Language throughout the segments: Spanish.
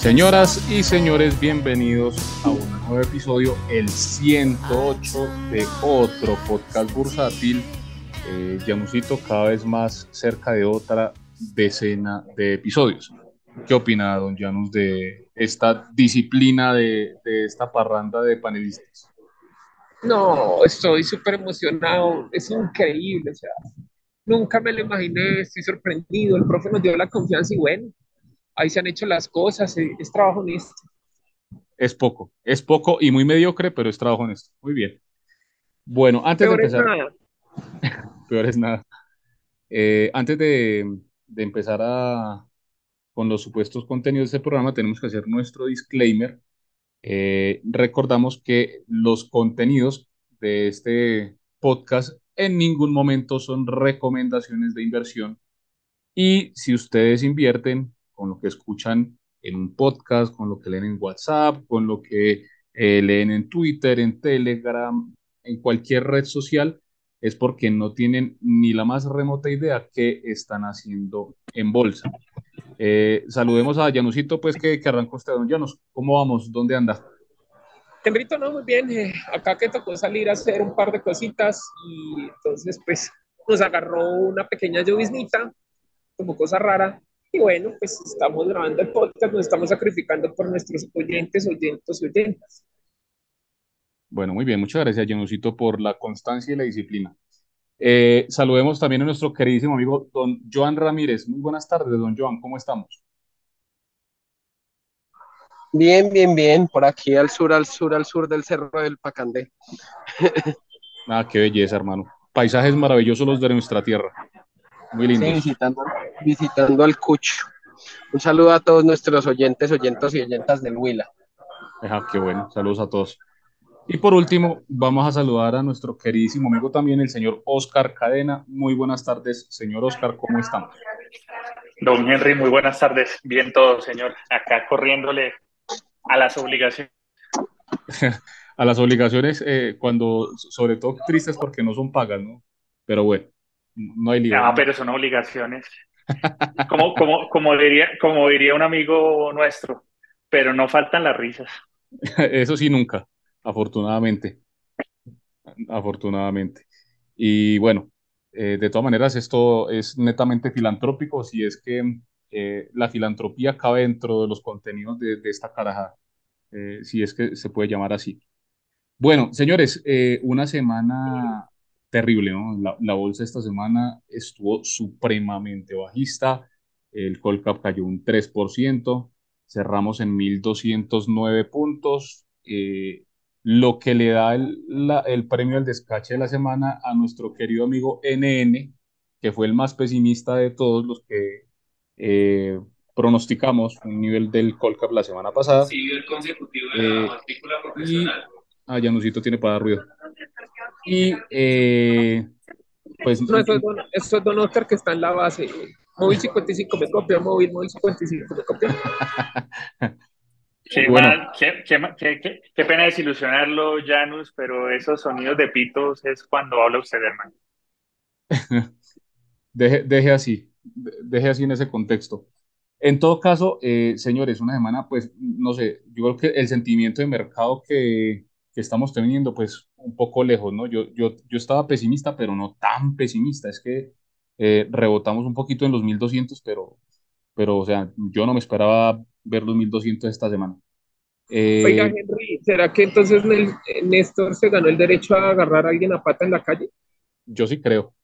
Señoras y señores, bienvenidos a un nuevo episodio, el 108 de otro podcast bursátil. Eh, cada vez más cerca de otra decena de episodios. ¿Qué opina, don Janus, de esta disciplina de, esta parranda de panelistas? No, estoy súper emocionado, es increíble, nunca me lo imaginé, estoy sorprendido, el profe nos dio la confianza y bueno, ahí se han hecho las cosas, eh, es trabajo honesto. Es poco, es poco y muy mediocre, pero es trabajo honesto. Muy bien. Bueno, antes de empezar. Es nada. peor es nada. Eh, antes de, de empezar a, con los supuestos contenidos de este programa, tenemos que hacer nuestro disclaimer. Eh, recordamos que los contenidos de este podcast en ningún momento son recomendaciones de inversión y si ustedes invierten con lo que escuchan en un podcast, con lo que leen en WhatsApp, con lo que eh, leen en Twitter, en Telegram, en cualquier red social, es porque no tienen ni la más remota idea qué están haciendo en bolsa. Eh, saludemos a Janusito, pues que, que arrancó usted, don Janus. ¿Cómo vamos? ¿Dónde anda? Henrito, no, muy bien. Eh, acá que tocó salir a hacer un par de cositas y entonces pues nos agarró una pequeña lloviznita, como cosa rara. Y bueno, pues estamos grabando el podcast, nos estamos sacrificando por nuestros oyentes, oyentes y oyentas. Bueno, muy bien, muchas gracias, Janusito, por la constancia y la disciplina. Eh, saludemos también a nuestro queridísimo amigo don Joan Ramírez. Muy buenas tardes, don Joan, ¿cómo estamos? Bien, bien, bien, por aquí al sur, al sur, al sur del Cerro del Pacandé. ah, qué belleza, hermano. Paisajes maravillosos los de nuestra tierra. Muy lindos. Sí, visitando, visitando al Cucho. Un saludo a todos nuestros oyentes, oyentes y oyentas del Huila. Ajá, qué bueno, saludos a todos. Y por último, vamos a saludar a nuestro queridísimo amigo también, el señor Oscar Cadena. Muy buenas tardes, señor Oscar, ¿cómo estamos? Don Henry, muy buenas tardes. Bien todo, señor. Acá corriéndole a las obligaciones. a las obligaciones, eh, cuando, sobre todo tristes porque no son pagas, ¿no? Pero bueno, no hay lío. Ah, pero son obligaciones. como, como, como, diría, como diría un amigo nuestro, pero no faltan las risas. Eso sí, nunca afortunadamente. Afortunadamente. Y bueno, eh, de todas maneras, esto es netamente filantrópico, si es que eh, la filantropía cabe dentro de los contenidos de, esta caraja, eh, si es que se puede llamar así. Bueno, señores, una semana terrible, ¿no? La, la, bolsa esta semana estuvo supremamente bajista, el Colcap cayó un 3%, cerramos en 1.209 puntos, lo que le da el, el premio al descache de la semana a nuestro querido amigo NN, que fue el más pesimista de todos los que eh, pronosticamos un nivel del Colcap la semana pasada. Sí, el consecutivo de la eh, matrícula profesional. Y, ah, Janusito tiene para dar ruido. Y eh, pues... No, esto, es don, es Don Oscar que está en la base. Móvil 55 me copia, móvil, móvil 55 me copia. Qué, bueno. qué, qué, qué, pena desilusionarlo, Janus, pero esos sonidos de pitos es cuando habla usted, hermano. deje, deje así, deje así en ese contexto. En todo caso, eh, señores, una semana, pues, no sé, yo creo que el sentimiento de mercado que, que estamos teniendo, pues, un poco lejos, ¿no? Yo, yo, yo estaba pesimista, pero no tan pesimista. Es que eh, rebotamos un poquito en los 1200, pero, pero, o sea, yo no me esperaba ver los 1200 esta semana. Eh, Oiga, Henry, ¿será que entonces Néstor se ganó el derecho a agarrar a alguien a pata en la calle? Yo sí creo.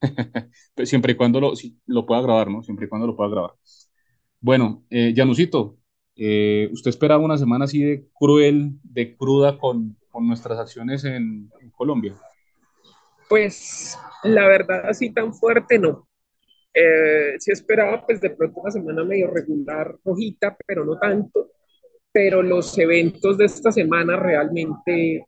Siempre y cuando lo, lo pueda grabar, ¿no? Siempre y cuando lo pueda grabar. Bueno, eh, Janusito, eh, ¿usted esperaba una semana así de cruel, de cruda con, con nuestras acciones en, en, Colombia? Pues la verdad, así tan fuerte no. Eh, sí esperaba pues de pronto una semana medio regular, rojita, pero no tanto. Pero los eventos de esta semana realmente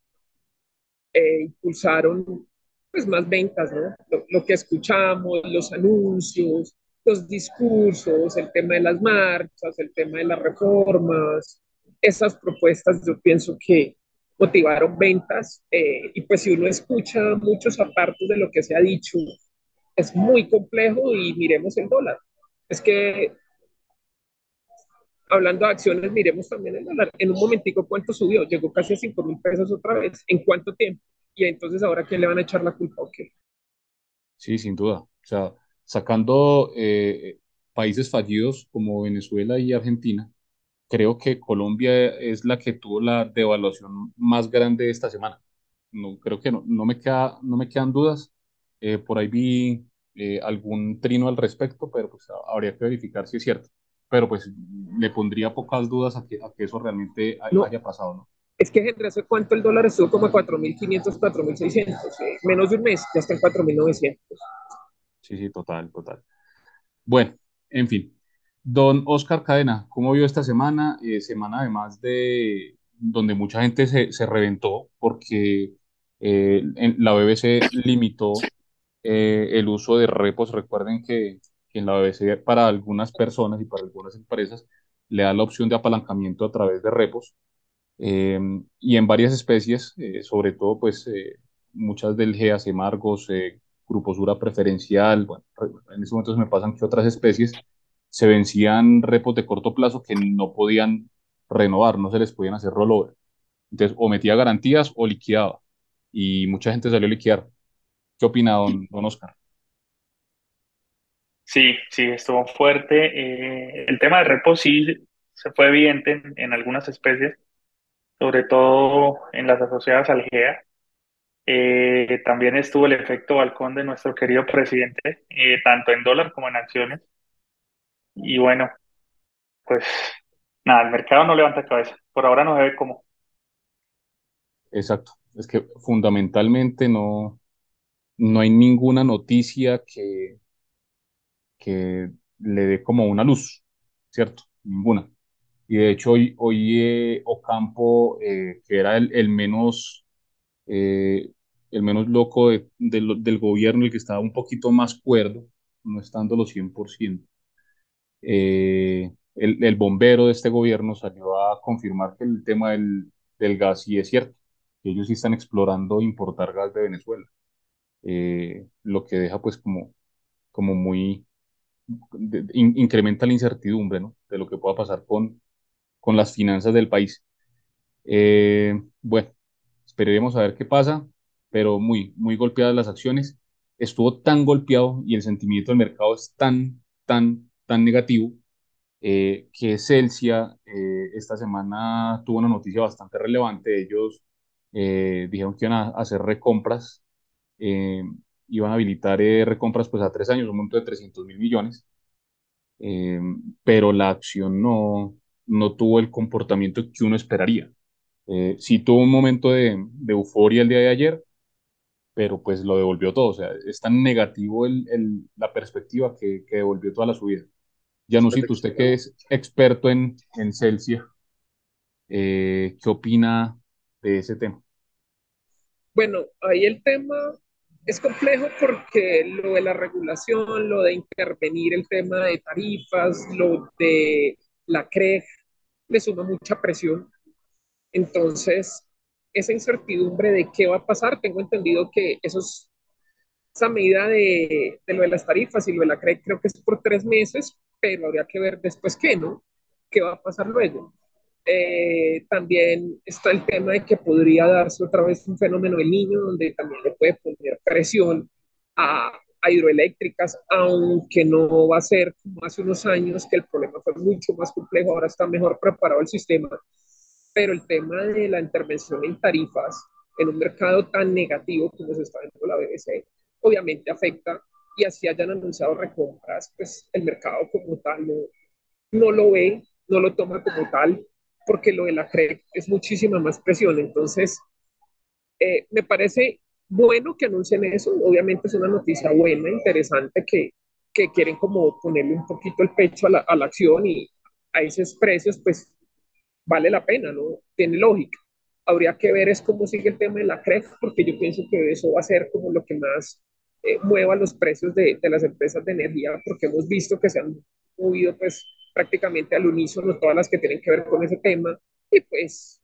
eh, impulsaron pues más ventas, ¿no? Lo, que escuchamos, los anuncios, los discursos, el tema de las marchas, el tema de las reformas, esas propuestas yo pienso que motivaron ventas eh, y pues si uno escucha muchos apartes de lo que se ha dicho, es muy complejo y miremos el dólar. Es que hablando de acciones, miremos también el dólar. En un momentico, ¿cuánto subió? Llegó casi a 5 mil pesos otra vez. ¿En cuánto tiempo? Y entonces, ¿ahora quién le van a echar la culpa o qué? Sí, sin duda. O sea, sacando eh, países fallidos como Venezuela y Argentina, creo que Colombia es la que tuvo la devaluación más grande esta semana. No, creo que no, no, me, queda, no me quedan dudas. Eh, por ahí vi eh, algún trino al respecto, pero pues habría que verificar si es cierto. Pero pues le pondría pocas dudas a que, a que eso realmente haya pasado, ¿no? Es que, Henry, ¿hace cuánto el dólar estuvo como 4.500, 4.600? ¿eh? Menos de un mes, ya está en 4.900. Sí, sí, total, total. Bueno, en fin. Don Oscar Cadena, ¿cómo vio esta semana? Eh, semana además de donde mucha gente se, se reventó porque eh, la BBC limitó eh, el uso de repos. Recuerden que, que, en la BBC para algunas personas y para algunas empresas le da la opción de apalancamiento a través de repos. y en varias especies, sobre todo pues muchas del GAC Margos, gruposura preferencial, bueno, en ese momento se me pasan que otras especies se vencían repos de corto plazo que no podían renovar, no se les podían hacer rollover. Entonces, o metía garantías o liquidaba. Y mucha gente salió a liquidar. ¿Qué opina don, Oscar? Sí, sí, estuvo fuerte. Eh, el tema de repos sí se fue evidente en, algunas especies, sobre todo en las asociadas al GEA. Eh, también estuvo el efecto balcón de nuestro querido presidente, eh, tanto en dólar como en acciones. Y bueno, pues nada, el mercado no levanta cabeza. Por ahora no se ve cómo. Exacto. Es que fundamentalmente no, no hay ninguna noticia que, que le dé como una luz, ¿cierto? Ninguna. Y de hecho hoy, hoy eh, Ocampo, eh, que era el, menos, eh, el menos loco del gobierno, el que estaba un poquito más cuerdo, no estando los 100%, eh, el, bombero de este gobierno salió a confirmar que el tema del, gas sí es cierto, que ellos sí están explorando importar gas de Venezuela, eh, lo que deja pues como, como muy, incrementa la incertidumbre, ¿no? De lo que pueda pasar con, con las finanzas del país. Eh, bueno, esperaremos a ver qué pasa, pero muy, muy golpeadas las acciones. Estuvo tan golpeado y el sentimiento del mercado es tan, tan tan negativo eh, que Celsia eh, esta semana tuvo una noticia bastante relevante. Ellos eh, dijeron que iban a hacer recompras, iban a habilitar recompras pues a tres años, un monto de 300 mil millones, pero la acción no, no tuvo el comportamiento que uno esperaría. sí tuvo un momento de, de euforia el día de ayer, pero pues lo devolvió todo. O sea, es tan negativo el, el, la perspectiva que, que, devolvió toda la subida. Janusito, usted que es experto en, en Celsius, eh, ¿qué opina de ese tema? Bueno, ahí el tema es complejo porque lo de la regulación, lo de intervenir el tema de tarifas, lo de la CREG, le suma mucha presión. Entonces, esa incertidumbre de qué va a pasar, tengo entendido que esos, esa medida de, de, lo de las tarifas y lo de la CREG creo que es por tres meses, pero habría que ver después qué, ¿no? ¿Qué va a pasar luego? Eh, también está el tema de que podría darse otra vez un fenómeno del niño, donde también le puede poner presión a, a, hidroeléctricas, aunque no va a ser como hace unos años, que el problema fue mucho más complejo, ahora está mejor preparado el sistema. Pero el tema de la intervención en tarifas en un mercado tan negativo como se está viendo la BBC, obviamente afecta y así hayan anunciado recompras, pues el mercado como tal no, no lo ve, no lo toma como tal, porque lo de la CREC es muchísima más presión. Entonces, eh, me parece bueno que anuncien eso. Obviamente es una noticia buena, interesante, que, que quieren como ponerle un poquito el pecho a la, a la acción y a esos precios, pues vale la pena, ¿no? Tiene lógica. Habría que ver es cómo sigue el tema de la CREC, porque yo pienso que eso va a ser como lo que más eh, mueva los precios de, de, las empresas de energía, porque hemos visto que se han movido pues prácticamente al unísono todas las que tienen que ver con ese tema, y pues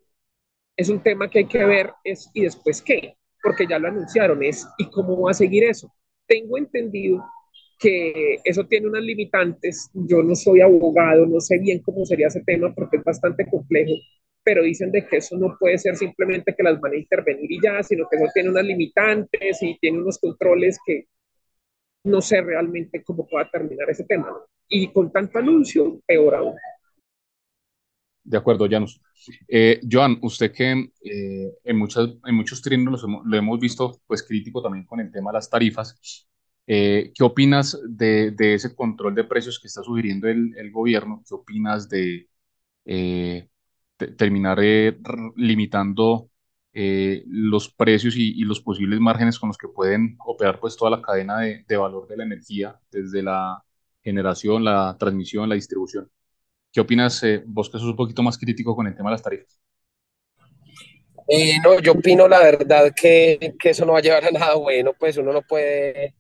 es un tema que hay que ver, es, y después qué, porque ya lo anunciaron, es, ¿y cómo va a seguir eso? Tengo entendido que eso tiene unas limitantes. Yo no soy abogado, no sé bien cómo sería ese tema porque es bastante complejo, pero dicen de que eso no puede ser simplemente que las van a intervenir y ya, sino que eso tiene unas limitantes y tiene unos controles que no sé realmente cómo pueda terminar ese tema. Y con tanto anuncio, peor aún. De acuerdo, Janus. Eh, Joan, usted que eh, en, muchas, en muchos trinos lo hemos visto pues crítico también con el tema de las tarifas, eh, ¿qué opinas de, de, ese control de precios que está sugiriendo el, el gobierno? ¿Qué opinas de, eh, terminar eh, limitando eh, los precios y, los posibles márgenes con los que pueden operar pues toda la cadena de, valor de la energía, desde la generación, la transmisión, la distribución. ¿Qué opinas eh, vos que sos un poquito más crítico con el tema de las tarifas? no, yo opino la verdad que, que, eso no va a llevar a nada bueno, pues uno no puede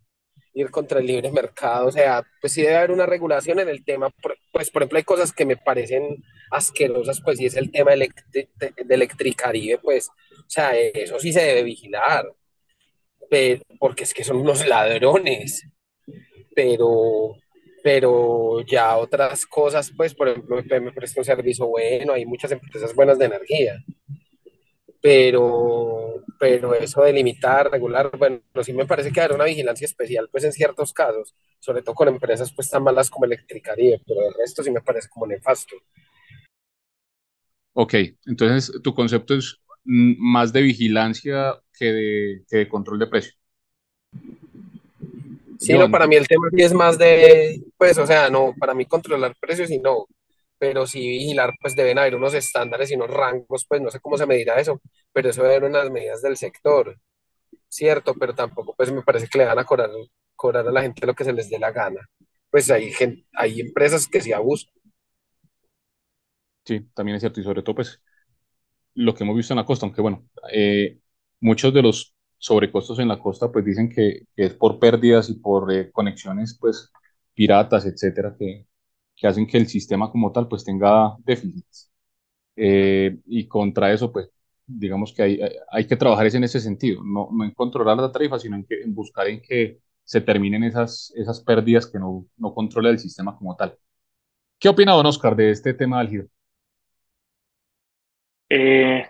ir contra el libre mercado, o sea, pues sí debe haber una regulación en el tema, pues por ejemplo hay cosas que me parecen asquerosas, pues sí es el tema de, Electricaribe, pues, o sea, eso sí se debe vigilar, porque es que son unos ladrones, pero, pero ya otras cosas, pues, por ejemplo, me presta un servicio bueno, hay muchas empresas buenas de energía, pero, pero eso de limitar, regular, bueno, sí me parece que hay una vigilancia especial, pues en ciertos casos, sobre todo con empresas pues tan malas como Electricaribe, pero el resto sí me parece como nefasto. Ok, entonces tu concepto es más de vigilancia que de, control de precio. Sí, no, para mí el tema es más de, pues, o sea, no, para mí controlar precios y no, pero sí vigilar, pues deben haber unos estándares y unos rangos, pues no sé cómo se medirá eso, pero eso debe haber unas medidas del sector, cierto, pero tampoco pues me parece que le van a cobrar, cobrar a la gente lo que se les dé la gana. Pues hay, gente, hay empresas que sí abusan. Sí, también es cierto, y sobre todo pues lo que hemos visto en la costa, aunque bueno, eh, muchos de los sobrecostos en la costa pues dicen que, es por pérdidas y por eh, conexiones pues piratas, etcétera, que, que hacen que el sistema como tal pues tenga déficits. Eh, y contra eso pues digamos que hay, hay que trabajar en ese sentido, no, no en controlar la tarifa, sino en, que, en buscar en que se terminen esas, esas pérdidas que no, no controla el sistema como tal. ¿Qué opina don Oscar de este tema del giro? Eh,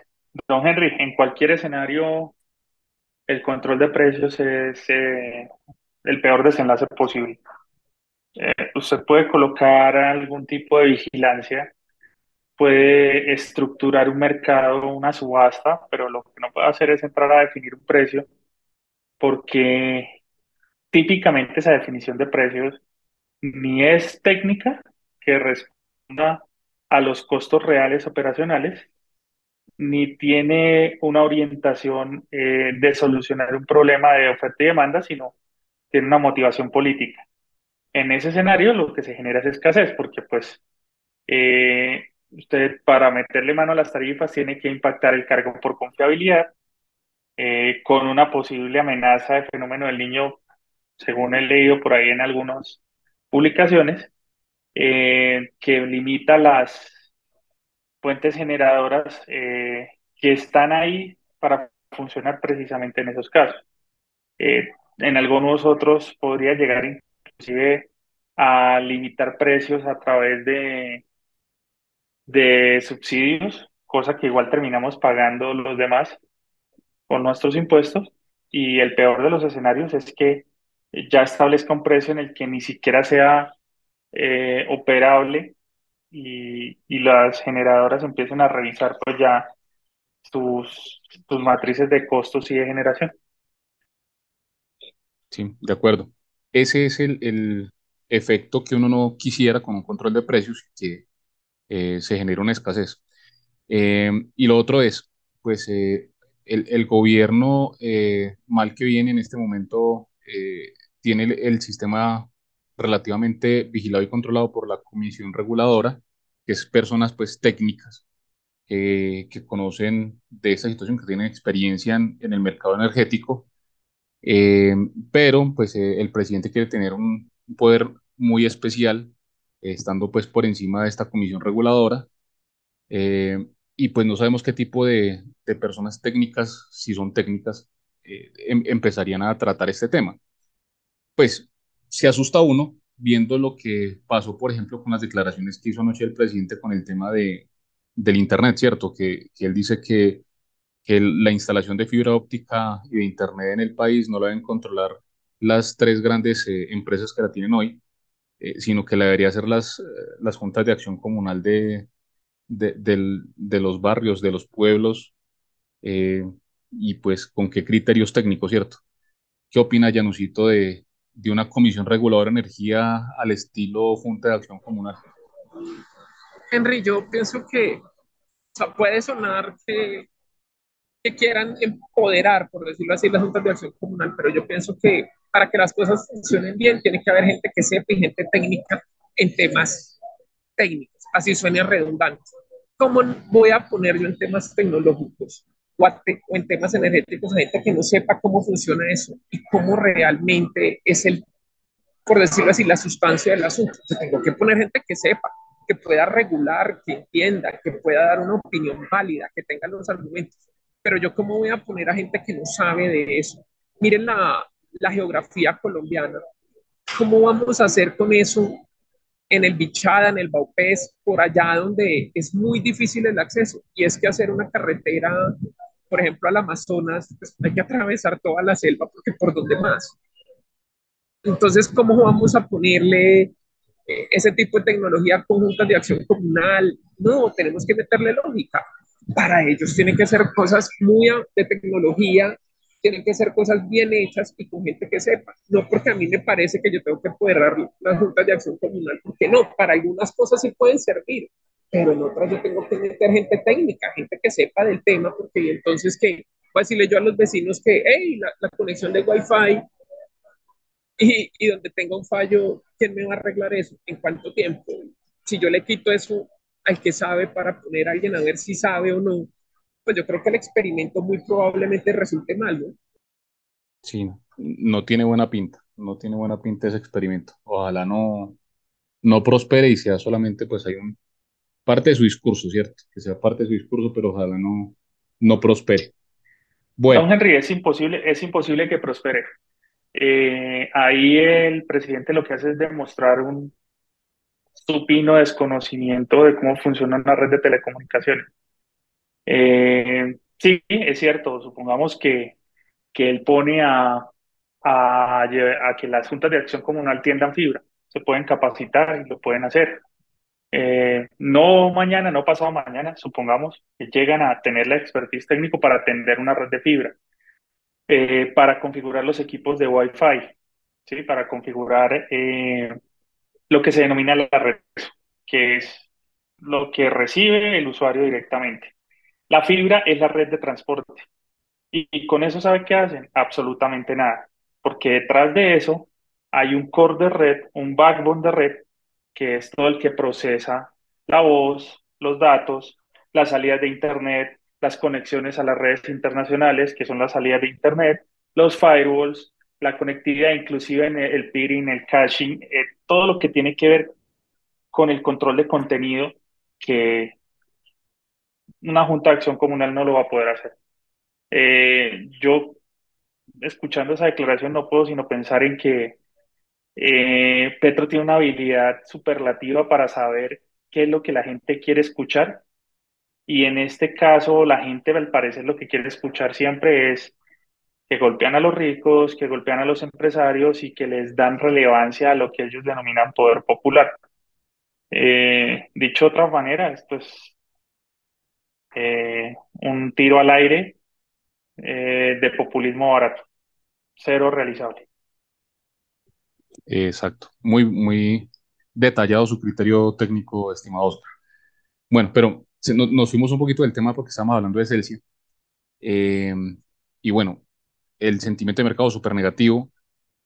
don Henry, en cualquier escenario, el control de precios es eh, el peor desenlace posible. Eh, usted puede colocar algún tipo de vigilancia, puede estructurar un mercado, una subasta, pero lo que no puede hacer es entrar a definir un precio, porque típicamente esa definición de precios ni es técnica, que responda a los costos reales operacionales, ni tiene una orientación eh, de solucionar un problema de oferta y demanda, sino tiene una motivación política. En ese escenario lo que se genera es escasez, porque pues eh, usted para meterle mano a las tarifas tiene que impactar el cargo por confiabilidad, eh, con una posible amenaza de fenómeno del niño, según he leído por ahí en algunas publicaciones, eh, que limita las fuentes generadoras que están ahí para funcionar precisamente en esos casos. en algunos otros podría llegar inclusive a limitar precios a través de, de subsidios, cosa que igual terminamos pagando los demás con nuestros impuestos. Y el peor de los escenarios es que ya establezca un precio en el que ni siquiera sea eh, operable y, y, las generadoras empiecen a revisar pues ya sus, sus matrices de costos y de generación. Sí, de acuerdo ese es el, efecto que uno no quisiera con un control de precios, que eh, se genera una escasez. Eh, y lo otro es, pues, eh, el, gobierno, mal que viene en este momento, tiene el, sistema relativamente vigilado y controlado por la comisión reguladora, que es personas, pues, técnicas, que conocen de esa situación, que tienen experiencia en el mercado energético eh, pero pues eh, el presidente quiere tener un poder muy especial, eh, estando pues por encima de esta comisión reguladora, y pues no sabemos qué tipo de, de personas técnicas, si son técnicas, em, empezarían a tratar este tema. Pues se asusta uno viendo lo que pasó, por ejemplo, con las declaraciones que hizo anoche el presidente con el tema de, del Internet, ¿cierto? Que, que él dice que, que la instalación de fibra óptica y de Internet en el país no la deben controlar las tres grandes eh, empresas que la tienen hoy, eh, sino que la debería hacer las, eh, las juntas de acción comunal de, de, del, de los barrios, de los pueblos, y pues con qué criterios técnicos, ¿cierto? ¿Qué opina Janusito de, de una comisión reguladora de energía al estilo Junta de Acción Comunal? Henry, yo pienso que puede sonar que, que, quieran empoderar, por decirlo así, las juntas de acción comunal, pero yo pienso que para que las cosas funcionen bien, tiene que haber gente que sepa y gente técnica en temas técnicos, así suene redundante. ¿Cómo voy a poner yo en temas tecnológicos o, en temas energéticos a gente que no sepa cómo funciona eso y cómo realmente es el, por decirlo así, la sustancia del asunto? Yo tengo que poner gente que sepa, que pueda regular, que entienda, que pueda dar una opinión válida, que tenga los argumentos. Pero yo cómo voy a poner a gente que no sabe de eso. Miren la, la geografía colombiana. ¿Cómo vamos a hacer con eso en el Bichada, en el Baupés, por allá donde es muy difícil el acceso? Y es que hacer una carretera, por ejemplo, al Amazonas, pues hay que atravesar toda la selva, porque por dónde más. Entonces, ¿cómo vamos a ponerle eh, ese tipo de tecnología conjuntas de acción comunal. No, tenemos que meterle lógica. Para ellos tienen que ser cosas muy de tecnología, tienen que ser cosas bien hechas y con gente que sepa. No porque a mí me parece que yo tengo que apoderar las juntas de acción comunal, porque no, para algunas cosas sí pueden servir, pero en otras yo tengo que meter gente técnica, gente que sepa del tema, porque entonces que voy a decirle yo a los vecinos que, hey, la, la conexión de Wi-Fi y, y, donde tenga un fallo, ¿quién me va a arreglar eso? ¿En cuánto tiempo? Si yo le quito eso al que sabe para poner a alguien a ver si sabe o no, pues yo creo que el experimento muy probablemente resulte mal, ¿no? Sí, no tiene buena pinta, no tiene buena pinta ese experimento. Ojalá no, no prospere y sea solamente, pues hay un parte de su discurso, ¿cierto? Que sea parte de su discurso, pero ojalá no, no prospere. Bueno. Don Henry, es imposible, es imposible que prospere. Eh, ahí el presidente lo que hace es demostrar un supino desconocimiento de cómo funciona una red de telecomunicaciones. Eh, sí, es cierto, supongamos que, que él pone a, a, a, que las juntas de acción comunal tiendan fibra, se pueden capacitar y lo pueden hacer. Eh, no mañana, no pasado mañana, supongamos llegan a tener la expertise técnico para atender una red de fibra eh, para configurar los equipos de Wi-Fi, ¿sí? para configurar eh, lo que se denomina la red, que es lo que recibe el usuario directamente. La fibra es la red de transporte. Y, y con eso, ¿sabe qué hacen? Absolutamente nada. Porque detrás de eso hay un core de red, un backbone de red, que es todo el que procesa la voz, los datos, las salidas de Internet, las conexiones a las redes internacionales, que son las salidas de Internet, los firewalls, la conectividad, inclusive en el peering, el caching, eh, todo lo que tiene que ver con el control de contenido que una junta de acción comunal no lo va a poder hacer. Eh, yo, escuchando esa declaración, no puedo sino pensar en que eh, Petro tiene una habilidad superlativa para saber qué es lo que la gente quiere escuchar y en este caso, la gente al parecer lo que quiere escuchar siempre es que golpean a los ricos, que golpean a los empresarios y que les dan relevancia a lo que ellos denominan poder popular. Eh, dicho de otra manera, esto es eh, un tiro al aire de populismo barato, cero realizable. Exacto, muy, muy detallado su criterio técnico, estimado Oscar. Bueno, pero nos fuimos un poquito del tema porque estamos hablando de Celsius. Eh, y bueno, el sentimiento de mercado súper negativo.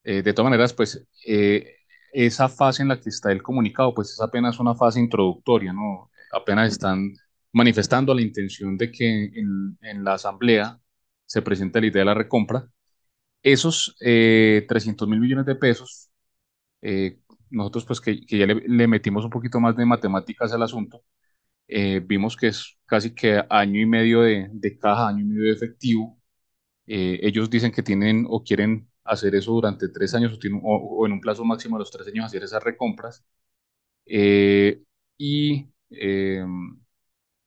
Eh, de todas maneras, pues eh, esa fase en la que está el comunicado, pues es apenas una fase introductoria, ¿no? Apenas están manifestando la intención de que en, en la asamblea se presente la idea de la recompra. Esos 300 mil millones de pesos, nosotros pues que, que ya le, le, metimos un poquito más de matemáticas al asunto, eh, vimos que es casi que año y medio de, de caja, año y medio de efectivo. Eh, ellos dicen que tienen o quieren hacer eso durante tres años o, en un plazo máximo de los tres años hacer esas recompras. Eh, y em,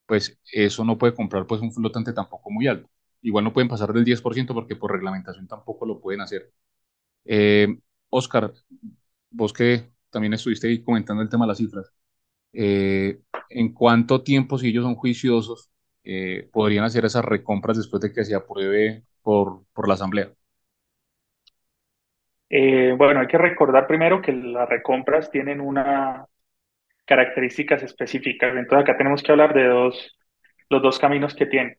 pues eso no puede comprar pues un flotante tampoco muy alto. Igual no pueden pasar del 10% porque por reglamentación tampoco lo pueden hacer. Eh, Oscar, vos que también estuviste ahí comentando el tema de las cifras, eh, ¿en cuánto tiempo, si ellos son juiciosos, eh, podrían hacer esas recompras después de que se apruebe por, por la Asamblea? bueno, hay que recordar primero que las recompras tienen una características específicas. Entonces acá tenemos que hablar de dos, los dos caminos que tienen.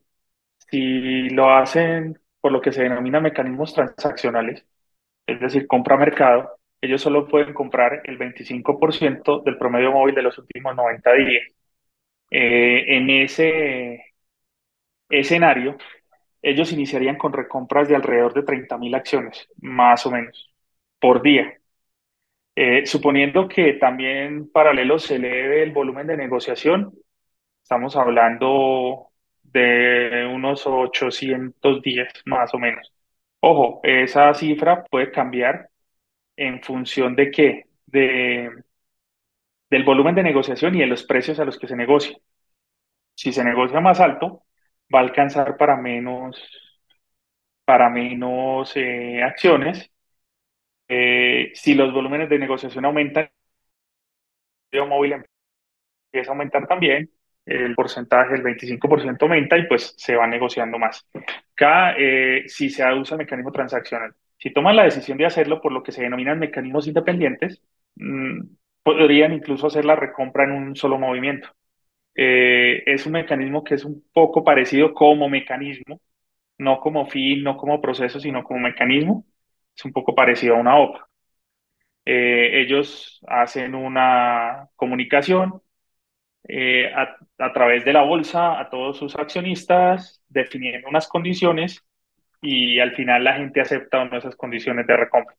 Si lo hacen por lo que se denomina mecanismos transaccionales, es decir, compra mercado, ellos solo pueden comprar el 25% del promedio móvil de los últimos 90 días. Eh, en ese escenario, ellos iniciarían con recompras de alrededor de 30.000 acciones, más o menos, por día. Eh, suponiendo que también paralelo se eleve el volumen de negociación, estamos hablando de unos 810 más o menos. Ojo, esa cifra puede cambiar en función de qué, de, del volumen de negociación y de los precios a los que se negocia. Si se negocia más alto, va a alcanzar para menos, para menos eh, acciones. Eh, si los volúmenes de negociación aumentan, el móvil empieza a aumentar también, el porcentaje, el 25% aumenta y pues se va negociando más. Acá, eh, si se usa el mecanismo transaccional, si toman la decisión de hacerlo por lo que se denominan mecanismos independientes, mm, podrían incluso hacer la recompra en un solo movimiento. Eh, es un mecanismo que es un poco parecido como mecanismo, no como fin, no como proceso, sino como mecanismo. Es un poco parecido a una OPA. Eh, ellos hacen una comunicación, eh, a, través de la bolsa a todos sus accionistas, definiendo unas condiciones y al final la gente acepta una esas condiciones de recompra.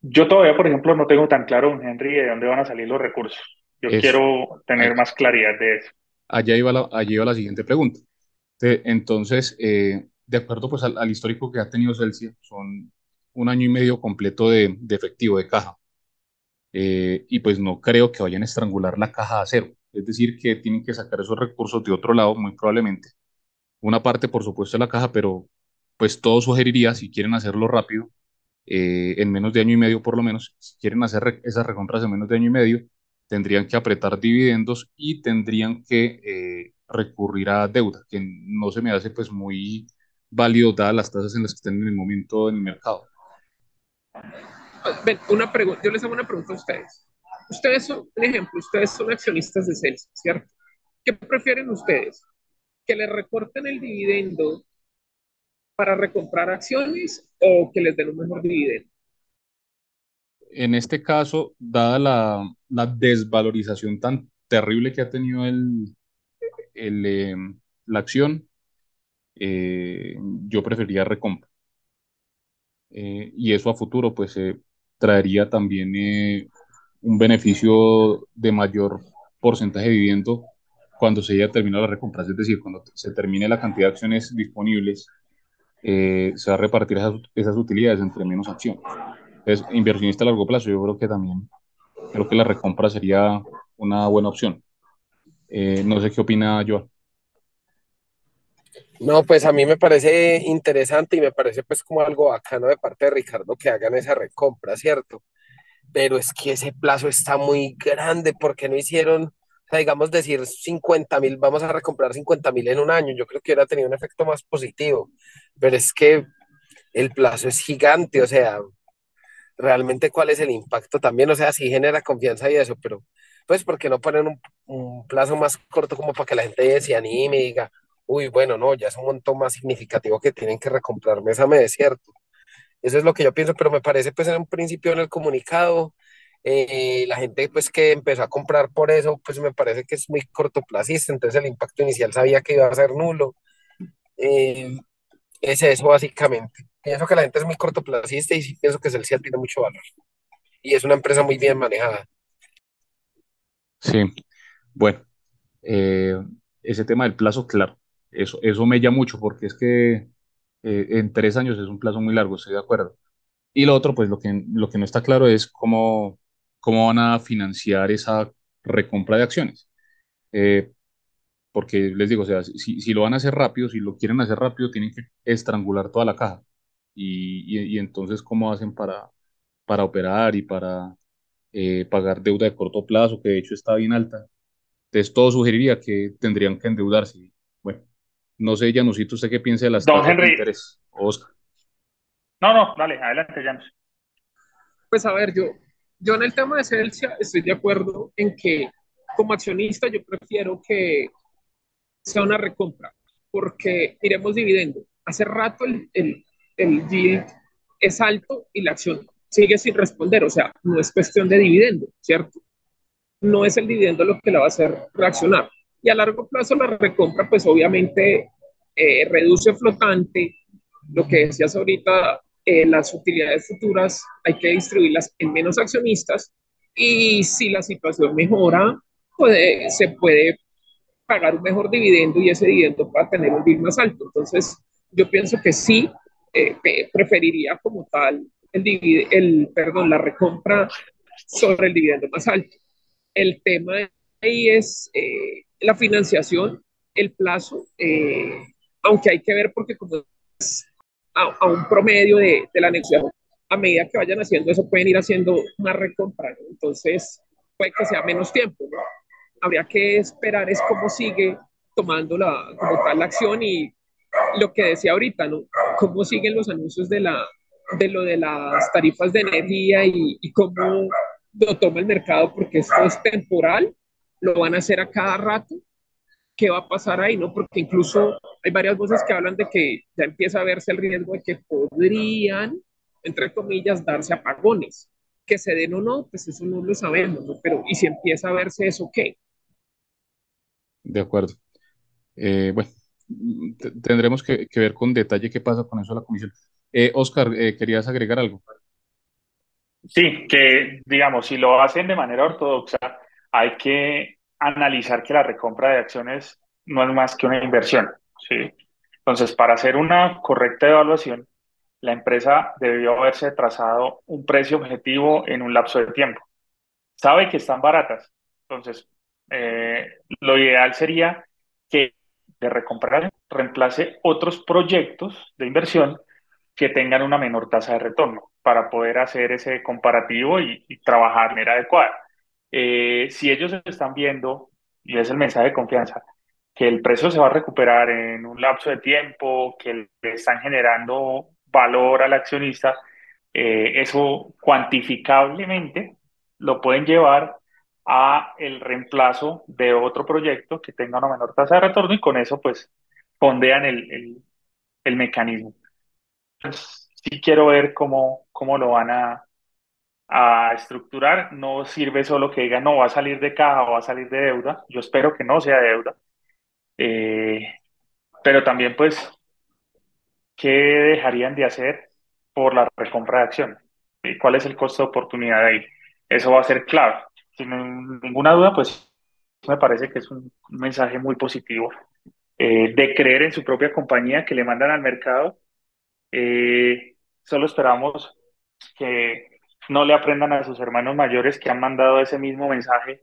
Yo todavía, por ejemplo, no tengo tan claro, Henry, de dónde van a salir los recursos. Yo quiero tener más claridad de eso. Allá iba la, allá iba la siguiente pregunta. Entonces, eh, de acuerdo pues al, histórico que ha tenido Celsius, son un año y medio completo de, de efectivo, de caja. Eh, y pues no creo que vayan a estrangular la caja a cero. Es decir, que tienen que sacar esos recursos de otro lado, muy probablemente. Una parte, por supuesto, de la caja, pero pues todo sugeriría, si quieren hacerlo rápido, eh, en menos de año y medio por lo menos, si quieren hacer esas recompras en menos de año y medio, tendrían que apretar dividendos y tendrían que eh, recurrir a deuda, que no se me hace pues muy válido dadas las tasas en las que están en el momento en el mercado una pregunta, yo les hago una pregunta a ustedes. Ustedes son, por ejemplo, ustedes son accionistas de Celsius, ¿cierto? ¿Qué prefieren ustedes? ¿Que les recorten el dividendo para recomprar acciones o que les den un mejor dividendo? En este caso, dada la, desvalorización tan terrible que ha tenido el, eh, la acción, eh, yo preferiría recompra. Eh, y eso a futuro, pues traería también un beneficio de mayor porcentaje de dividendo cuando se haya terminado la recompra, es decir, cuando se termine la cantidad de acciones disponibles, eh, se va a repartir esas, utilidades entre menos acciones. Es inversionista a largo plazo, yo creo que también, creo que la recompra sería una buena opción. Eh, no sé qué opina Joan. No, pues a mí me parece interesante y me parece pues como algo bacano de parte de Ricardo que hagan esa recompra, ¿cierto? Pero es que ese plazo está muy grande porque no hicieron, o sea, digamos decir 50 mil, vamos a recomprar 50 mil en un año, yo creo que hubiera tenido un efecto más positivo, pero es que el plazo es gigante, o sea, realmente cuál es el impacto también, o sea, sí genera confianza y eso, pero pues porque no ponen un, un plazo más corto como para que la gente se anime y diga, uy, bueno, no, ya es un montón más significativo que tienen que recomprar mes a mes, ¿cierto? Eso es lo que yo pienso, pero me parece pues en un principio en el comunicado, eh, la gente pues que empezó a comprar por eso, pues me parece que es muy cortoplacista, entonces el impacto inicial sabía que iba a ser nulo. Eh, es eso básicamente. Pienso que la gente es muy cortoplacista y sí pienso que Celsius tiene mucho valor. Y es una empresa muy bien manejada. Sí, bueno, eh, ese tema del plazo, claro, eso, eso me llama mucho porque es que eh, en tres años es un plazo muy largo, estoy de acuerdo. Y lo otro, pues lo que, lo que no está claro es cómo, cómo van a financiar esa recompra de acciones. Eh, porque les digo, o sea, si, si, lo van a hacer rápido, si lo quieren hacer rápido, tienen que estrangular toda la caja. Y, y, entonces, ¿cómo hacen para, para operar y para eh, pagar deuda de corto plazo, que de hecho está bien alta? Entonces, todo sugeriría que tendrían que endeudarse. Bueno, no sé, Janusito, ¿usted qué piensa de las tasas de interés? Oscar. No, no, dale, adelante, Janus. Pues a ver, yo, yo en el tema de Celsia estoy de acuerdo en que como accionista yo prefiero que sea una recompra, porque iremos dividendo. Hace rato el, el, el yield es alto y la acción sigue sin responder, o sea, no es cuestión de dividendo, ¿cierto? No es el dividendo lo que la va a hacer reaccionar. Y a largo plazo la recompra, pues obviamente eh, reduce flotante, lo que decías ahorita, eh, las utilidades futuras hay que distribuirlas en menos accionistas y si la situación mejora, puede, se puede pagar un mejor dividendo y ese dividendo para tener un bill más alto. Entonces, yo pienso que sí, eh, preferiría como tal el, el, perdón, la recompra sobre el dividendo más alto. El tema ahí es eh, la financiación, el plazo, eh, aunque hay que ver porque como es a, un promedio de, de, la negociación, a medida que vayan haciendo eso pueden ir haciendo más recompra, entonces puede que sea menos tiempo, ¿no? habría que esperar es cómo sigue tomando la, como tal la acción y lo que decía ahorita, ¿no? Cómo siguen los anuncios de, la, de lo de las tarifas de energía y, y cómo lo toma el mercado, porque esto es temporal, lo van a hacer a cada rato. ¿Qué va a pasar ahí? ¿no? Porque incluso hay varias voces que hablan de que ya empieza a verse el riesgo de que podrían, entre comillas, darse apagones. Que se den o no, pues eso no lo sabemos, ¿no? Pero, ¿y si empieza a verse eso qué? De acuerdo. Eh, bueno, tendremos que, ver con detalle qué pasa con eso la comisión. Eh, Oscar, eh, ¿querías agregar algo? Sí, que digamos, si lo hacen de manera ortodoxa, hay que analizar que la recompra de acciones no es más que una inversión. ¿sí? Entonces, para hacer una correcta evaluación, la empresa debió haberse trazado un precio objetivo en un lapso de tiempo. Sabe que están baratas, entonces eh, lo ideal sería que de recomprar reemplace otros proyectos de inversión que tengan una menor tasa de retorno para poder hacer ese comparativo y, trabajar de manera adecuada. Eh, si ellos están viendo, y es el mensaje de confianza, que el precio se va a recuperar en un lapso de tiempo, que le están generando valor al accionista, eh, eso cuantificablemente lo pueden llevar a el reemplazo de otro proyecto que tenga una menor tasa de retorno y con eso pues fondean el, el, el mecanismo. Pues, sí quiero ver cómo, cómo lo van a, a estructurar. No sirve solo que digan, no, va a salir de caja o va a salir de deuda. Yo espero que no sea deuda. Eh, pero también pues, ¿qué dejarían de hacer por la recompra de acciones? ¿Y cuál es el costo de oportunidad ahí? Eso va a ser clave sin ninguna duda, pues me parece que es un mensaje muy positivo eh, de creer en su propia compañía que le mandan al mercado. Eh, solo esperamos que no le aprendan a sus hermanos mayores que han mandado ese mismo mensaje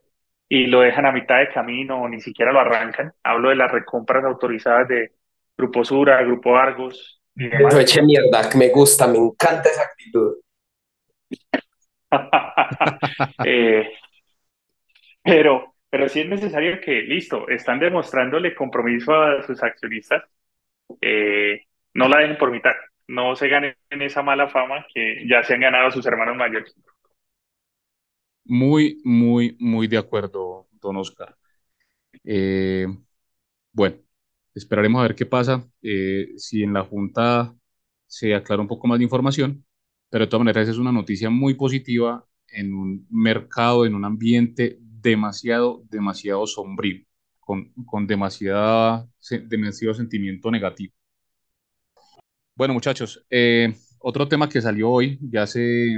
y lo dejan a mitad de camino o ni siquiera lo arrancan. Hablo de las recompras autorizadas de Grupo Sura, Grupo Argos. Y eche mierda, me gusta, me encanta esa actitud. eh, pero, pero sí es necesario que, listo, están demostrándole compromiso a sus accionistas, eh, no la dejen por mitad, no se ganen esa mala fama que ya se han ganado sus hermanos mayores. Muy, muy, muy de acuerdo, don Oscar. Eh, bueno, esperaremos a ver qué pasa, eh, si en la Junta se aclara un poco más de información, pero de todas maneras es una noticia muy positiva en un mercado, en un ambiente demasiado, demasiado sombrío, con, con demasiada, demasiado sentimiento negativo. Bueno, muchachos, eh, otro tema que salió hoy, ya se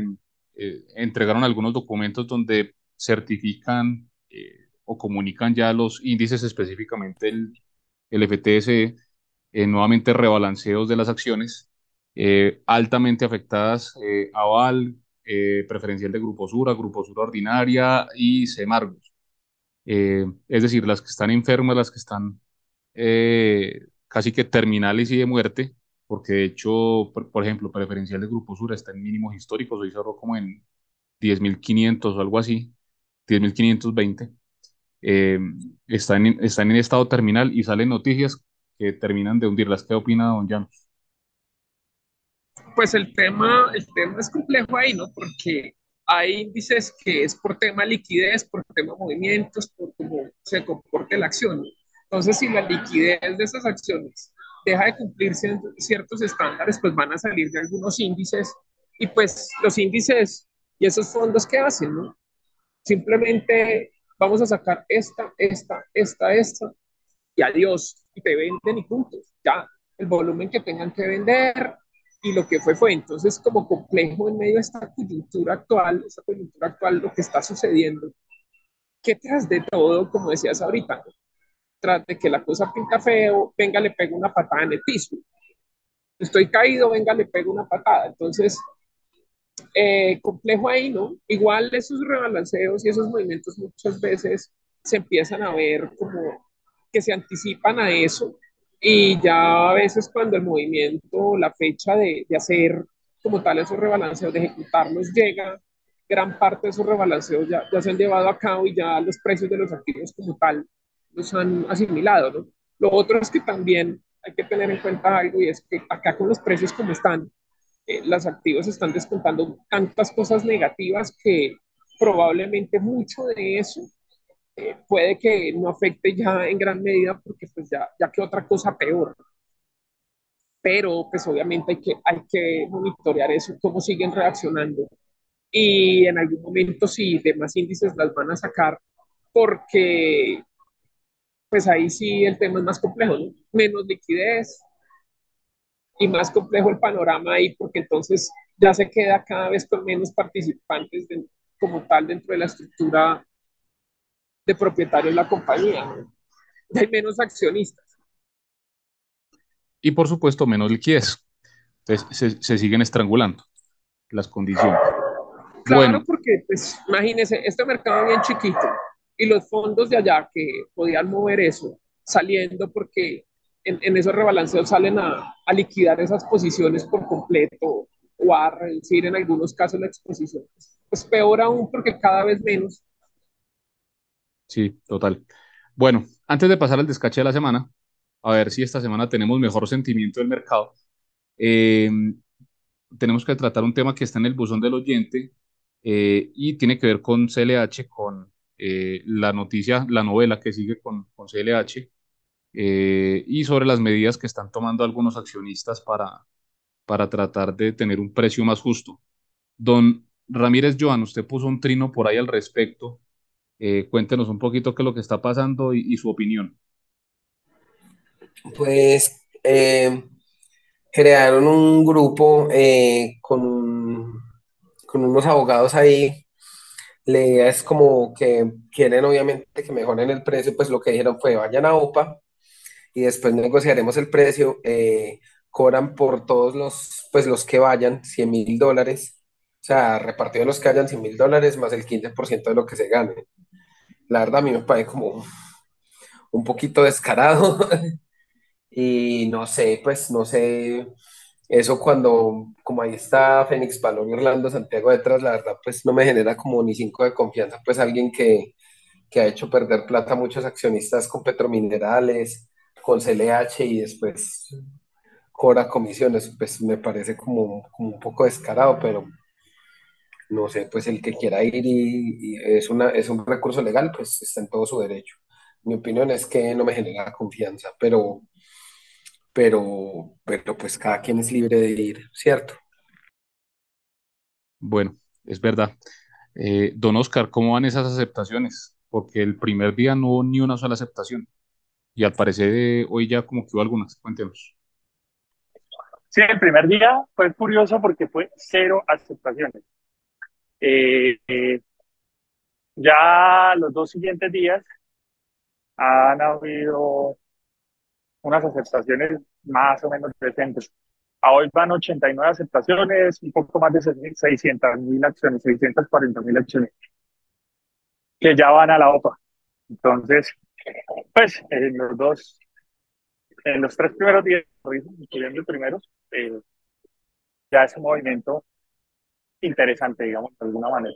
eh, entregaron algunos documentos donde certifican eh, o comunican ya los índices, específicamente el, el FTSE, nuevamente rebalanceos de las acciones, altamente afectadas Aval, preferencial de Grupo Sura, Grupo Sura Ordinaria y Semargos. es decir, las que están enfermas, las que están casi que terminales y de muerte, porque de hecho, por, ejemplo, preferencial de Grupo Sura está en mínimos históricos, hoy cerró como en 10.500 o algo así, 10.520. Eh, están, en, están en estado terminal y salen noticias que terminan de hundirlas. ¿Qué opina don Llanos? Pues el tema, el tema es complejo ahí, ¿no? Porque hay índices que es por tema liquidez, por tema movimientos, por cómo se comporte la acción. Entonces, si la liquidez de esas acciones deja de cumplir ciertos estándares, pues van a salir de algunos índices y pues los índices y esos fondos que hacen. Simplemente vamos a sacar esta, esta, esta, esta y adiós, y te venden y puntos, ya, el volumen que tengan que vender y lo que fue fue. Entonces, como complejo en medio de esta coyuntura actual, esta coyuntura actual, lo que está sucediendo, que tras de todo, como decías ahorita, tras de que la cosa pinta feo, venga, le pego una patada en el piso. Estoy caído, venga, le pego una patada. Entonces, eh, complejo ahí, ¿no? Igual esos rebalanceos y esos movimientos muchas veces se empiezan a ver como que se anticipan a eso y ya a veces cuando el movimiento, la fecha de, de hacer como tal esos rebalanceos, de ejecutarlos llega, gran parte de esos rebalanceos ya, ya se han llevado a cabo y ya los precios de los activos como tal los han asimilado, ¿no? Lo otro es que también hay que tener en cuenta algo y es que acá con los precios como están, eh, las activos están descontando tantas cosas negativas que probablemente mucho de eso eh, puede que no afecte ya en gran medida porque pues ya, ya que otra cosa peor. Pero pues obviamente hay que, hay que monitorear eso, cómo siguen reaccionando. Y en algún momento si demás índices las van a sacar porque pues ahí sí el tema es más complejo, ¿no? Menos liquidez y más complejo el panorama ahí, porque entonces ya se queda cada vez con menos participantes como tal dentro de la estructura de propietarios de la compañía. ¿no? Hay menos accionistas. Y por supuesto, menos liquidez. Entonces se, se siguen estrangulando las condiciones. Claro, bueno. porque pues imagínense, este mercado bien chiquito, y los fondos de allá que podían mover eso, saliendo porque en, en esos rebalanceos salen a, a, liquidar esas posiciones por completo o a reducir en algunos casos la exposición. Pues peor aún porque cada vez menos. Sí, total. Bueno, antes de pasar al descache de la semana, a ver si esta semana tenemos mejor sentimiento del mercado, eh, tenemos que tratar un tema que está en el buzón del oyente eh, y tiene que ver con CLH, con eh, la noticia, la novela que sigue con, con CLH eh, y sobre las medidas que están tomando algunos accionistas para, para tratar de tener un precio más justo. Don Ramírez Joan, usted puso un trino por ahí al respecto. Eh, cuéntenos un poquito qué es lo que está pasando y, y su opinión. Pues crearon un grupo con, con unos abogados ahí la idea es como que quieren obviamente que mejoren el precio, pues lo que dijeron fue vayan a OPA y después negociaremos el precio, eh, cobran por todos los, pues los que vayan 100 mil dólares, o sea, repartido los que hayan 100 mil dólares más el 15% de lo que se gane. La verdad a mí me parece como un poquito descarado y no sé, pues no sé eso cuando, como ahí está Fénix Balón Orlando Santiago detrás, la verdad, pues no me genera como ni cinco de confianza, pues alguien que, que ha hecho perder plata a muchos accionistas con Petrominerales, con CLH y después cobra comisiones, pues me parece como, como un poco descarado, pero no sé, pues el que quiera ir y, y, es, una, es un recurso legal, pues está en todo su derecho. Mi opinión es que no me genera confianza, pero pero, pero pues cada quien es libre de ir, ¿cierto? Bueno, es verdad. Eh, don Oscar, ¿cómo van esas aceptaciones? Porque el primer día no hubo ni una sola aceptación. Y al parecer eh, hoy ya como que hubo algunas. Cuéntenos. Sí, el primer día fue curioso porque fue cero aceptaciones. Eh, eh, ya los dos siguientes días han habido unas aceptaciones más o menos decentes. A hoy van 89 aceptaciones, un poco más de 600 mil acciones, 640 mil acciones, que ya van a la OPA. Entonces, pues en los dos, en los tres primeros días, incluyendo el primero, eh, ya es un movimiento interesante, digamos, de alguna manera.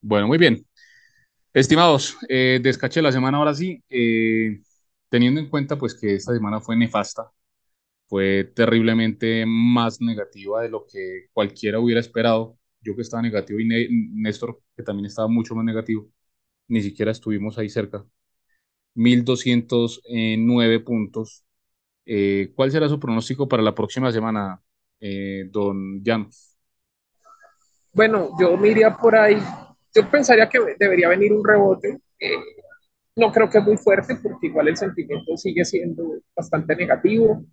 Bueno, muy bien. Estimados, eh, descaché la semana ahora sí, eh, teniendo en cuenta pues que esta semana fue nefasta, fue terriblemente más negativa de lo que cualquiera hubiera esperado. Yo que estaba negativo y Néstor que también estaba mucho más negativo, ni siquiera estuvimos ahí cerca. 1209 puntos. Eh, ¿Cuál será su pronóstico para la próxima semana, eh, don Llanos? Bueno, yo me iría por ahí. Yo pensaría que debería venir un rebote. Eh, no creo que es muy fuerte porque igual el sentimiento sigue siendo bastante negativo.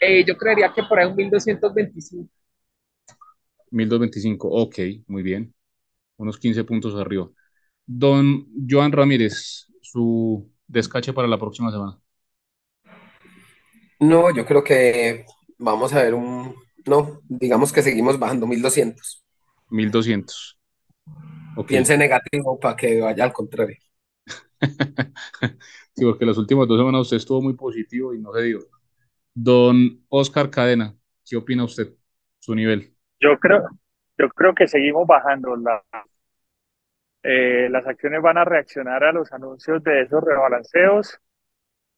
Eh, yo creería que por ahí un 1225. 1225, ok, muy bien. Unos 15 puntos arriba. Don Joan Ramírez, su descache para la próxima semana. No, yo creo que vamos a ver un, no, digamos que seguimos bajando 1200. 1200. Okay. Piense negativo para que vaya al contrario. sí, porque las últimas dos semanas usted estuvo muy positivo y no se dio. Don Oscar Cadena, ¿qué opina usted? Su nivel. Yo creo, yo creo que seguimos bajando. La, eh, las acciones van a reaccionar a los anuncios de esos rebalanceos.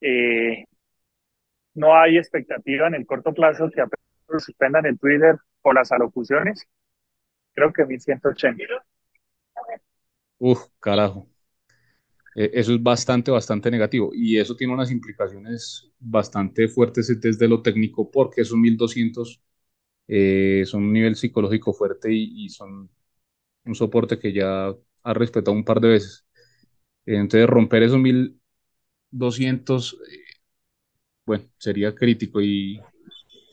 Eh, no hay expectativa en el corto plazo que apenas suspendan el Twitter o las alocuciones. Creo que 1180. Uf, carajo. Eh, eso es bastante, bastante negativo y eso tiene unas implicaciones bastante fuertes desde lo técnico porque esos 1200 eh, son un nivel psicológico fuerte y, son un soporte que ya ha respetado un par de veces. Entonces romper esos 1200, eh, bueno, sería crítico y,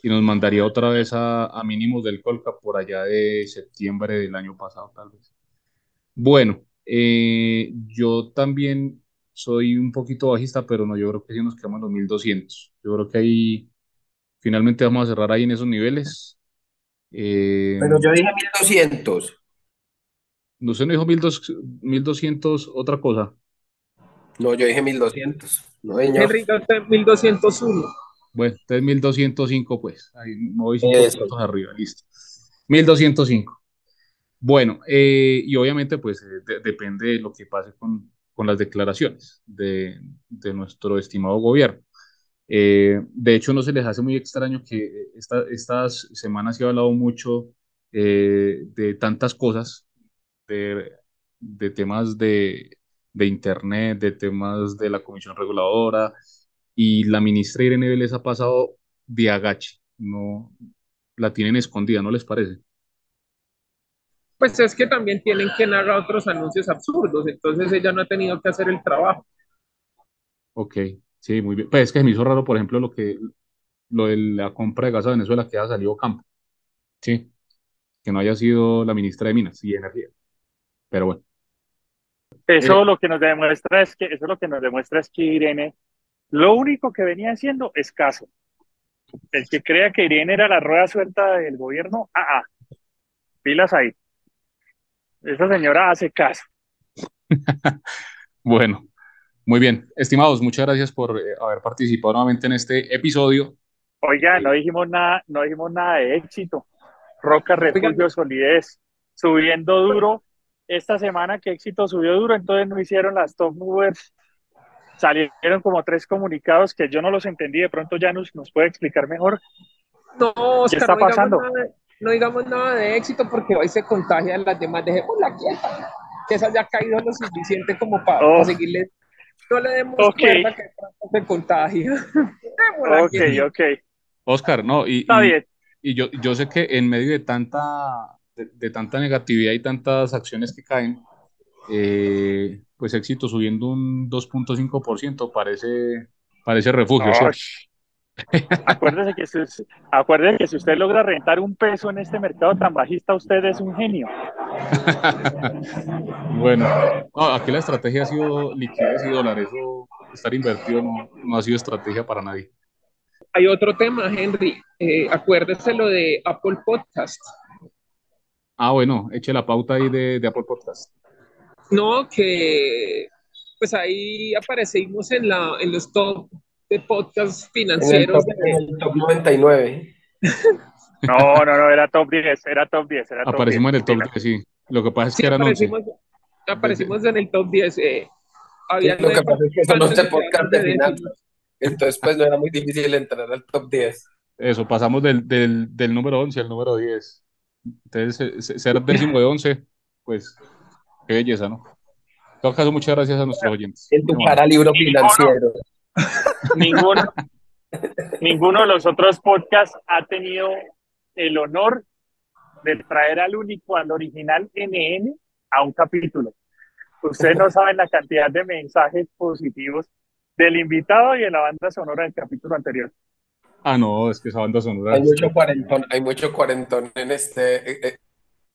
y, nos mandaría otra vez a, a mínimos del Colca por allá de septiembre del año pasado tal vez. Bueno, eh, yo también soy un poquito bajista, pero no, yo creo que sí nos quedamos en los 1200. Yo creo que ahí finalmente vamos a cerrar ahí en esos niveles. Eh, pero yo dije 1200. ¿No se no dijo 1200, otra cosa? No, yo dije 1200. No, Enrique, 1201. Bueno, entonces 1205, pues. Ahí me voy cinco arriba, listo. 1205. Bueno, eh, y obviamente pues eh, depende de lo que pase con, con las declaraciones de, de, nuestro estimado gobierno. Eh, de hecho, no se les hace muy extraño que esta, estas semanas se ha hablado mucho de tantas cosas, de, de temas de, de, Internet, de temas de la Comisión Reguladora, y la ministra Irene Vélez ha pasado de agache, no la tienen escondida, ¿no les parece? Pues es que también tienen que narrar otros anuncios absurdos, entonces ella no ha tenido que hacer el trabajo. Ok, sí, muy bien. Pues es que me hizo raro, por ejemplo, lo que lo de la compra de gas a Venezuela que ha salido campo. Sí, que no haya sido la ministra de Minas y Energía. Pero bueno. Eso eh, lo que nos demuestra es que, eso lo que nos demuestra es que Irene, lo único que venía haciendo es caso. El que crea que Irene era la rueda suelta del gobierno, ah, ah, pilas ahí. Esa señora hace caso. bueno, muy bien. Estimados, muchas gracias por eh, haber participado nuevamente en este episodio. Oiga, no dijimos nada, no dijimos nada de éxito. Roca, refugio, solidez, subiendo duro. Esta semana que éxito subió duro, entonces no hicieron las top movers. Salieron como tres comunicados que yo no los entendí. De pronto ya nos, nos puede explicar mejor. No, Oscar, ¿Qué está pasando? no digamos nada de éxito porque hoy se contagian las demás, dejémosla quieta, que esa ya ha caído lo suficiente como para, oh. seguirle, no le demos cuenta que se contagia. ok, ok. Oscar, no, y, Está bien. y yo, yo sé que en medio de tanta, de, tanta negatividad y tantas acciones que caen, eh, pues éxito subiendo un 2.5% parece, parece refugio. Acuérdese que, si, acuérdese que si usted logra rentar un peso en este mercado tan bajista, usted es un genio. bueno, aquí la estrategia ha sido liquidez y dólares, eso estar invertido no, ha sido estrategia para nadie. Hay otro tema, Henry. Eh, acuérdese lo de Apple Podcast. Ah, bueno, eche la pauta ahí de, Apple Podcast. No, que pues ahí aparecimos en, la, en los top de podcast financieros. En el top, 99. No, no, no, era top 10, era top 10. Era aparecimos en el top 10, sí. Lo que pasa es que eran aparecimos, 11. Aparecimos en el top 10. Eh, había lo que pasa es que son 11 podcasts de finanzas. Entonces, pues no era muy difícil entrar al top 10. Eso, pasamos del, del, del número 11 al número 10. Entonces, ser décimo de 11, pues, qué belleza, ¿no? En todo caso, muchas gracias a nuestros oyentes. En tu para libro financiero. Ninguno, ninguno de los otros podcasts ha tenido el honor de traer al único, al original NN a un capítulo. Ustedes no saben la cantidad de mensajes positivos del invitado y de la banda sonora del capítulo anterior. Ah, no, es que esa banda sonora. Hay mucho cuarentón, hay mucho cuarentón en este eh, eh,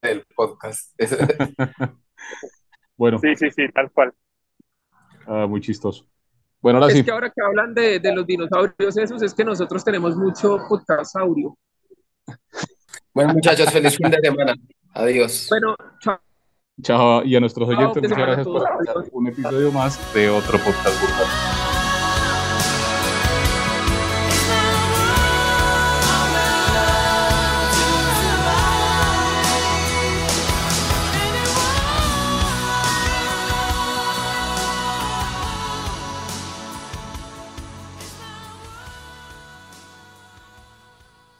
el podcast. bueno. Sí, sí, sí, tal cual. Ah, muy chistoso. Bueno, ahora es sí. que ahora que hablan de, de, los dinosaurios esos, es que nosotros tenemos mucho podcastsaurio. Bueno, muchachos, feliz fin de semana. Adiós. Bueno, chao. Chao, y a nuestros oyentes, muchas gracias por escuchar un episodio más de otro podcast.